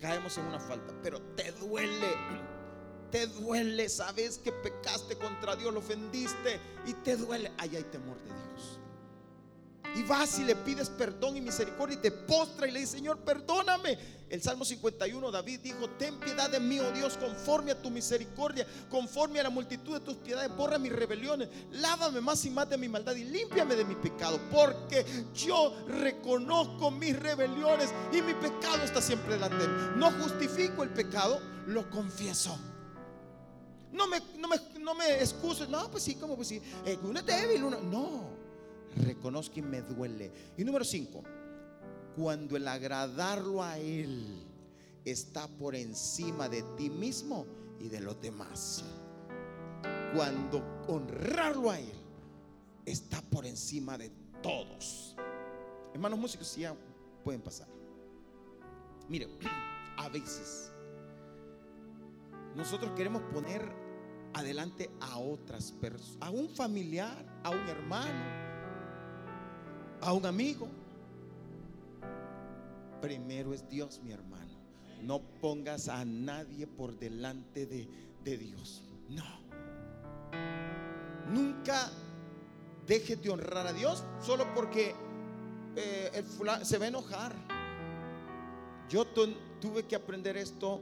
caemos en una falta, pero te duele te duele, sabes que pecaste contra Dios, lo ofendiste y te duele, ahí hay temor de Dios. Y vas y le pides perdón y misericordia y te postra y le dice, Señor, perdóname. El Salmo 51, David dijo, ten piedad de mí, oh Dios, conforme a tu misericordia, conforme a la multitud de tus piedades, borra mis rebeliones, lávame más y más de mi maldad y límpiame de mi pecado, porque yo reconozco mis rebeliones y mi pecado está siempre delante de mí. No justifico el pecado, lo confieso. No me, no me, no me excuses. No, pues sí, como pues sí. Eh, uno es débil, uno. No. Reconozco que me duele. Y número cinco. Cuando el agradarlo a Él está por encima de ti mismo y de los demás. Cuando honrarlo a Él está por encima de todos. Hermanos músicos, ya pueden pasar. Mire, [clears throat] a veces nosotros queremos poner adelante a otras personas, a un familiar, a un hermano, a un amigo. Primero es Dios, mi hermano. No pongas a nadie por delante de, Dios. No. Nunca dejes de honrar a Dios solo porque eh, se va a enojar. Yo tuve que aprender esto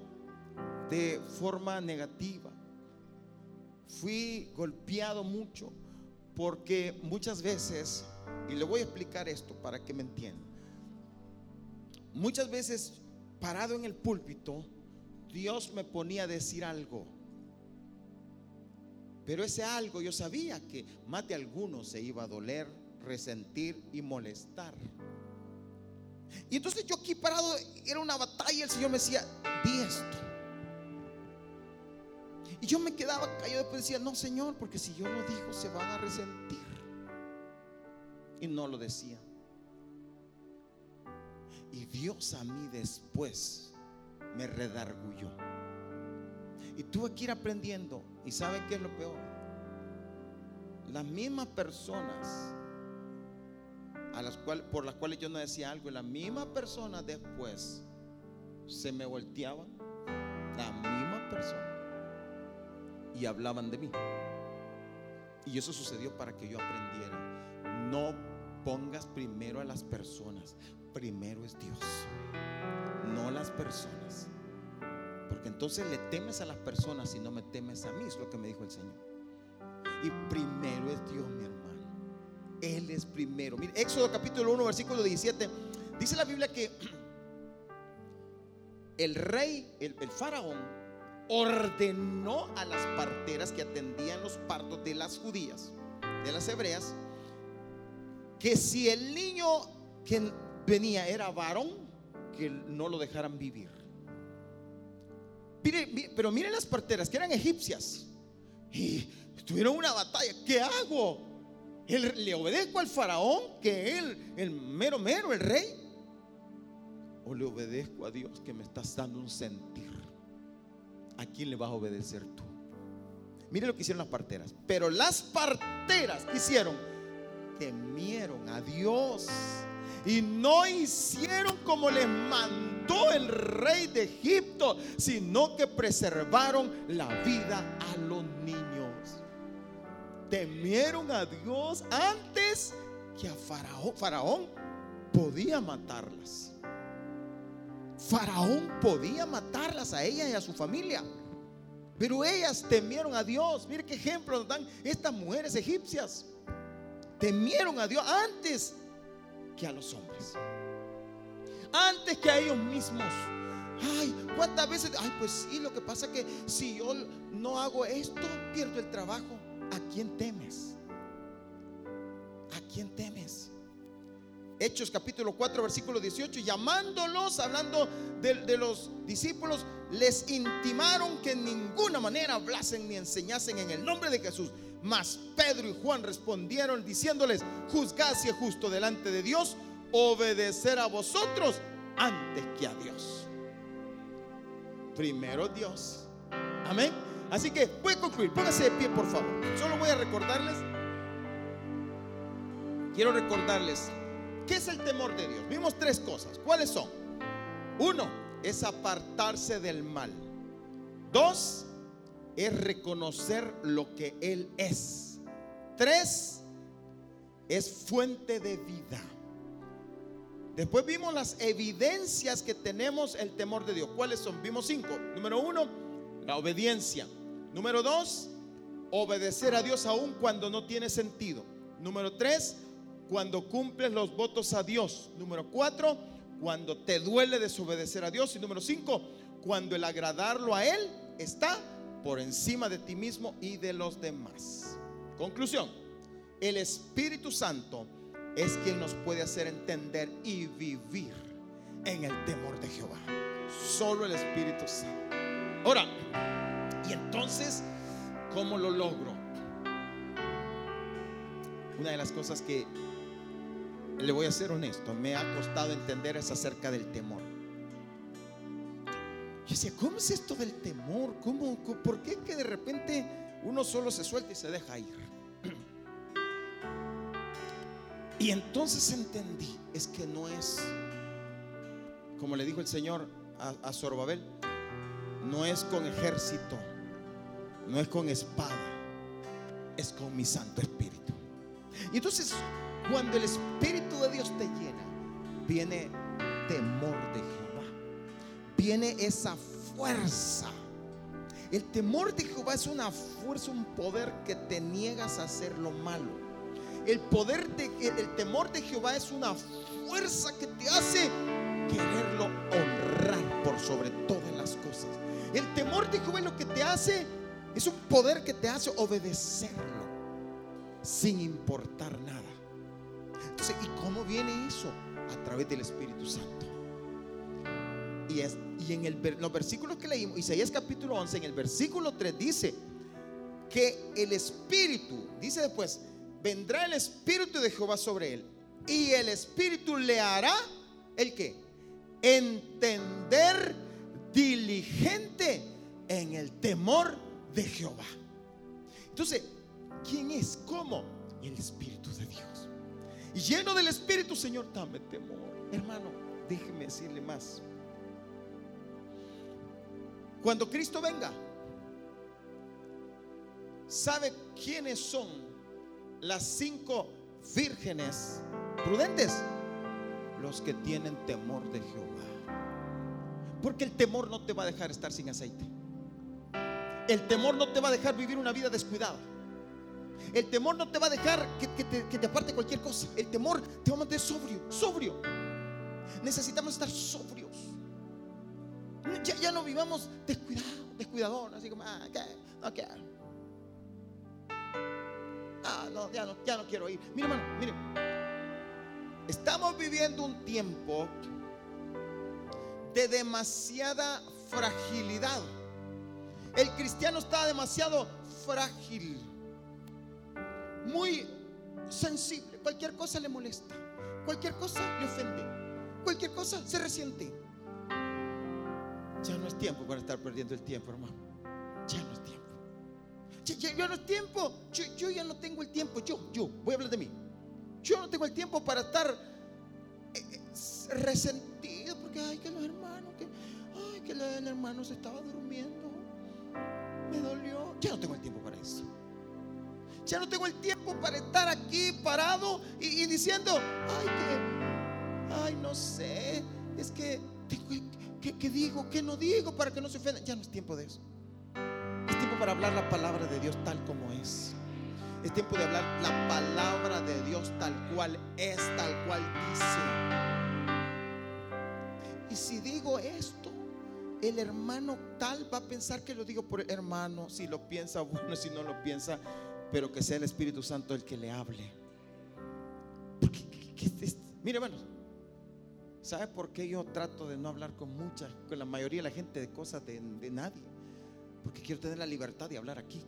de forma negativa. Fui golpeado mucho porque muchas veces, y le voy a explicar esto para que me entienda, muchas veces parado en el púlpito, Dios me ponía a decir algo. Pero ese algo yo sabía que más de algunos se iba a doler, resentir y molestar. Y entonces yo aquí parado era una batalla, el Señor me decía, di esto. Y yo me quedaba callado después decía, no Señor, porque si yo lo digo se van a resentir. Y no lo decía. Y Dios a mí después me redargulló. Y tuve que ir aprendiendo. ¿Y saben qué es lo peor? Las mismas personas a las cuales, por las cuales yo no decía algo, las mismas personas después se me volteaban. La misma persona y hablaban de mí. Y eso sucedió para que yo aprendiera. No pongas primero a las personas, primero es Dios, no las personas. Porque entonces le temes a las personas y no me temes a mí, es lo que me dijo el Señor. Y primero es Dios, mi hermano. Él es primero. Mire, Éxodo capítulo 1, versículo 17. Dice la Biblia que el rey, el, el faraón, ordenó a las parteras que atendían los partos de las judías, de las hebreas, que si el niño que venía era varón, que no lo dejaran vivir. pero miren las parteras que eran egipcias y tuvieron una batalla. ¿Qué hago? ¿Le obedezco al faraón, que él, el mero mero, el rey? ¿O le obedezco a Dios que me está dando un sentir? ¿A quién le vas a obedecer tú? Mire lo que hicieron las parteras. Pero las parteras hicieron, temieron a Dios y no hicieron como les mandó el rey de Egipto, sino que preservaron la vida a los niños. Temieron a Dios antes que a Faraón. Faraón podía matarlas. Faraón podía matarlas a ella y a su familia. Pero ellas temieron a Dios. Mire qué ejemplo nos dan estas mujeres egipcias. Temieron a Dios antes que a los hombres. Antes que a ellos mismos. Ay, ¿cuántas veces? Ay, pues sí, lo que pasa es que si yo no hago esto, pierdo el trabajo. ¿A quién temes? ¿A quién temes? Hechos capítulo 4, versículo 18, llamándolos, hablando de, los discípulos, les intimaron que en ninguna manera hablasen ni enseñasen en el nombre de Jesús. Mas Pedro y Juan respondieron diciéndoles, juzgad si es justo delante de Dios obedecer a vosotros antes que a Dios. Primero Dios. Amén. Así que voy a concluir. Póngase de pie, por favor. Solo voy a recordarles. Quiero recordarles qué es el temor de Dios. Vimos tres cosas. ¿Cuáles son? Uno es apartarse del mal. Dos es reconocer lo que Él es. Tres es fuente de vida. Después vimos las evidencias que tenemos el temor de Dios. ¿Cuáles son? Vimos cinco. Número uno, la obediencia. Número dos, obedecer a Dios aún cuando no tiene sentido. Número tres, cuando cumples los votos a Dios. Número cuatro, cuando te duele desobedecer a Dios. Y número cinco, cuando el agradarlo a Él está por encima de ti mismo y de los demás. Conclusión, el Espíritu Santo es quien nos puede hacer entender y vivir en el temor de Jehová. Solo el Espíritu Santo. Ahora, y entonces, ¿cómo lo logro? Una de las cosas que le voy a ser honesto, me ha costado entender es acerca del temor. Yo decía, ¿cómo es esto del temor? ¿Cómo, ¿Por qué que de repente uno solo se suelta y se deja ir? Y entonces entendí, es que no es, como le dijo el Señor a, a Zorobabel, no es con ejército, no es con espada, es con mi Santo Espíritu. Y entonces, cuando el Espíritu de Dios te llena, viene temor de Jehová, viene esa fuerza. El temor de Jehová es una fuerza, un poder que te niegas a hacer lo malo. El poder de el temor de Jehová es una fuerza que te hace quererlo honrar por sobre todas las cosas. El temor de Jehová es lo que te hace es un poder que te hace obedecerlo sin importar nada. Entonces, ¿y cómo viene eso? A través del Espíritu Santo. Y, es, y en el, los versículos que leímos, Isaías capítulo 11, en el versículo 3 dice que el Espíritu, dice después, vendrá el Espíritu de Jehová sobre él. Y el Espíritu le hará el que? Entender diligente en el temor de Jehová. Entonces, ¿quién es? ¿Cómo? El Espíritu de Dios. Y lleno del Espíritu, Señor, dame temor. Hermano, déjeme decirle más. Cuando Cristo venga, ¿sabe quiénes son las cinco vírgenes prudentes? Los que tienen temor de Jehová. Porque el temor no te va a dejar estar sin aceite. El temor no te va a dejar vivir una vida descuidada. El temor no te va a dejar que, te, aparte cualquier cosa. El temor te va a mantener sobrio, sobrio. Necesitamos estar sobrios. Ya, no vivamos descuidados, descuidador, así como, ah, ¿qué? Ah, no, ya no, ya no quiero ir. Mire, hermano, mire. Estamos viviendo un tiempo de demasiada fragilidad. El cristiano está demasiado frágil, muy sensible. Cualquier cosa le molesta, cualquier cosa le ofende, cualquier cosa se resiente. Ya no es tiempo para estar perdiendo el tiempo, hermano. Ya no es tiempo. Ya, no es tiempo. Yo, ya no tengo el tiempo. Yo, yo, voy a hablar de mí. Yo no tengo el tiempo para estar eh, eh, resentido porque, ay, que los hermanos, que, ay, que el hermano se estaba durmiendo. Me dolió. Ya no tengo el tiempo para eso. Ya no tengo el tiempo para estar aquí parado y, diciendo, ay, que, ay, no sé, es que, que, que digo, que no digo para que no se ofenda. Ya no es tiempo de eso para hablar la palabra de Dios tal como es. Es tiempo de hablar la palabra de Dios tal cual es, tal cual dice. Y si digo esto, el hermano tal va a pensar que lo digo por hermano. Si lo piensa, bueno, si no lo piensa, pero que sea el Espíritu Santo el que le hable. Porque, mire, hermano, ¿sabe por qué yo trato de no hablar con mucha, con la mayoría de la gente de cosas de nadie? Porque quiero tener la libertad de hablar aquí.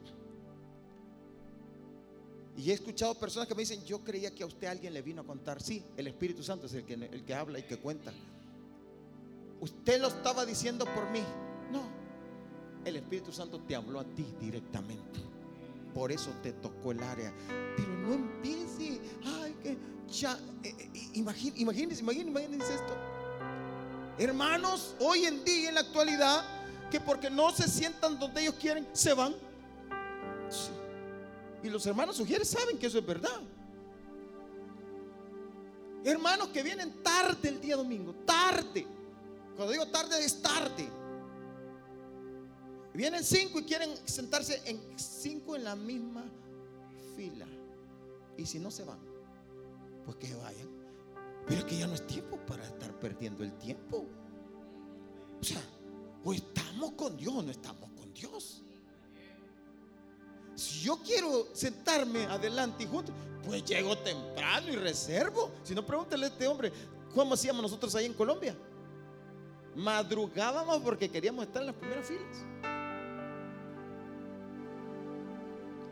Y he escuchado personas que me dicen, yo creía que a usted alguien le vino a contar. Sí, el Espíritu Santo es el que, el que habla y que cuenta. Usted lo estaba diciendo por mí. No, el Espíritu Santo te habló a ti directamente. Por eso te tocó el área. Pero no empiece, ay, que ya, eh, eh, imagínense, imagínense, imagínense esto. Hermanos, hoy en día, en la actualidad, que porque no se sientan donde ellos quieren, se van. Y los hermanos sugieres saben que eso es verdad. Hermanos que vienen tarde el día domingo, tarde. Cuando digo tarde es tarde. Vienen cinco y quieren sentarse en cinco en la misma fila. Y si no se van, pues que vayan. Pero es que ya no es tiempo para estar perdiendo el tiempo. O sea, o estamos con Dios o no estamos con Dios. Si yo quiero sentarme adelante y junto, pues llego temprano y reservo. Si no, pregúntale a este hombre, ¿cómo hacíamos nosotros ahí en Colombia? Madrugábamos porque queríamos estar en las primeras filas.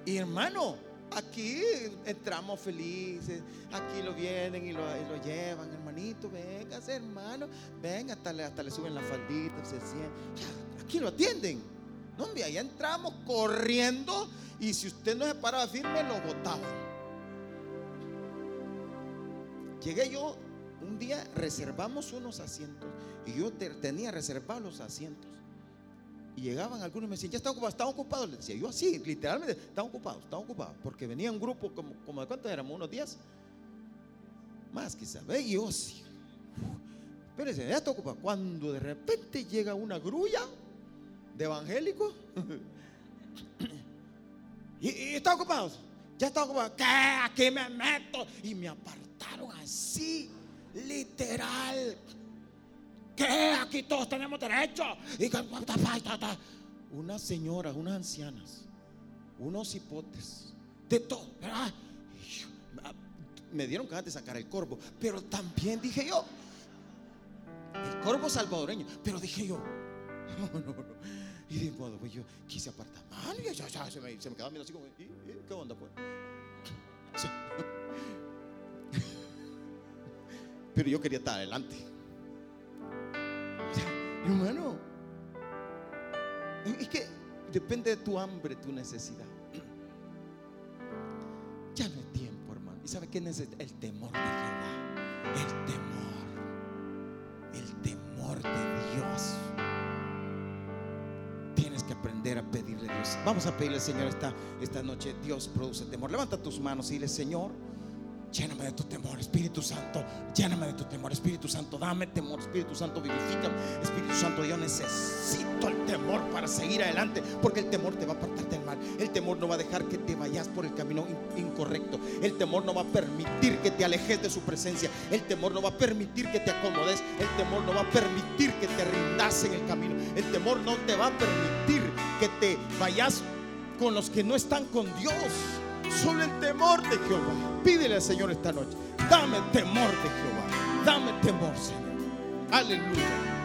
Y hermano, aquí entramos felices, aquí lo vienen y lo, llevan, hermanito, venga, hermano, venga, hasta le, hasta le suben la faldita, se Aquí lo atienden. No, hombre, allá entramos corriendo y si usted no se paraba firme, lo botaban. Llegué yo, un día reservamos unos asientos y yo tenía reservados los asientos. Y llegaban algunos y me decían, ya están ocupados, están ocupados. Les decía yo así, literalmente, están ocupados, están ocupados. Porque venía un grupo como, como de cuántos éramos, unos días. Más quizás. ¿ve? Y yo así. Espérense, ya está ocupado. Cuando de repente llega una grulla de evangélicos [laughs] y, y están ocupados. Ya está ocupado. ¿Qué? Aquí me meto. Y me apartaron así, literal. Aquí todos tenemos derecho. Y unas señoras, unas ancianas, unos hipotes, de todo. Me dieron ganas de sacar el corvo, pero también dije yo, el corvo salvadoreño, pero dije yo, [laughs] no, no. Y de modo, pues yo quise apartar. Y ya, ya, se, me, se me quedaba mirando así como, ¿qué onda pues? [laughs] Pero yo quería estar adelante. [laughs] hermano, es que depende de tu hambre, tu necesidad. [clears throat] Ya no es tiempo, hermano. ¿Y sabe qué necesita? El temor de Jehová. El temor. El temor de Dios aprender a pedirle a Dios. Vamos a pedirle, Señor, esta, esta noche. Dios produce temor. Levanta tus manos y dile, Señor, Lléname de tu temor, Espíritu Santo. Lléname de tu temor, Espíritu Santo. Dame temor, Espíritu Santo. Vivifícame, Espíritu Santo. Yo necesito el temor para seguir adelante. Porque el temor te va a apartar del mal. El temor no va a dejar que te vayas por el camino incorrecto. El temor no va a permitir que te alejes de su presencia. El temor no va a permitir que te acomodes. El temor no va a permitir que te rindas en el camino. El temor no te va a permitir que te vayas con los que no están con Dios. Solo el temor de Jehová. Pídele al Señor esta noche. Dame temor de Jehová. Dame temor, Señor. Aleluya.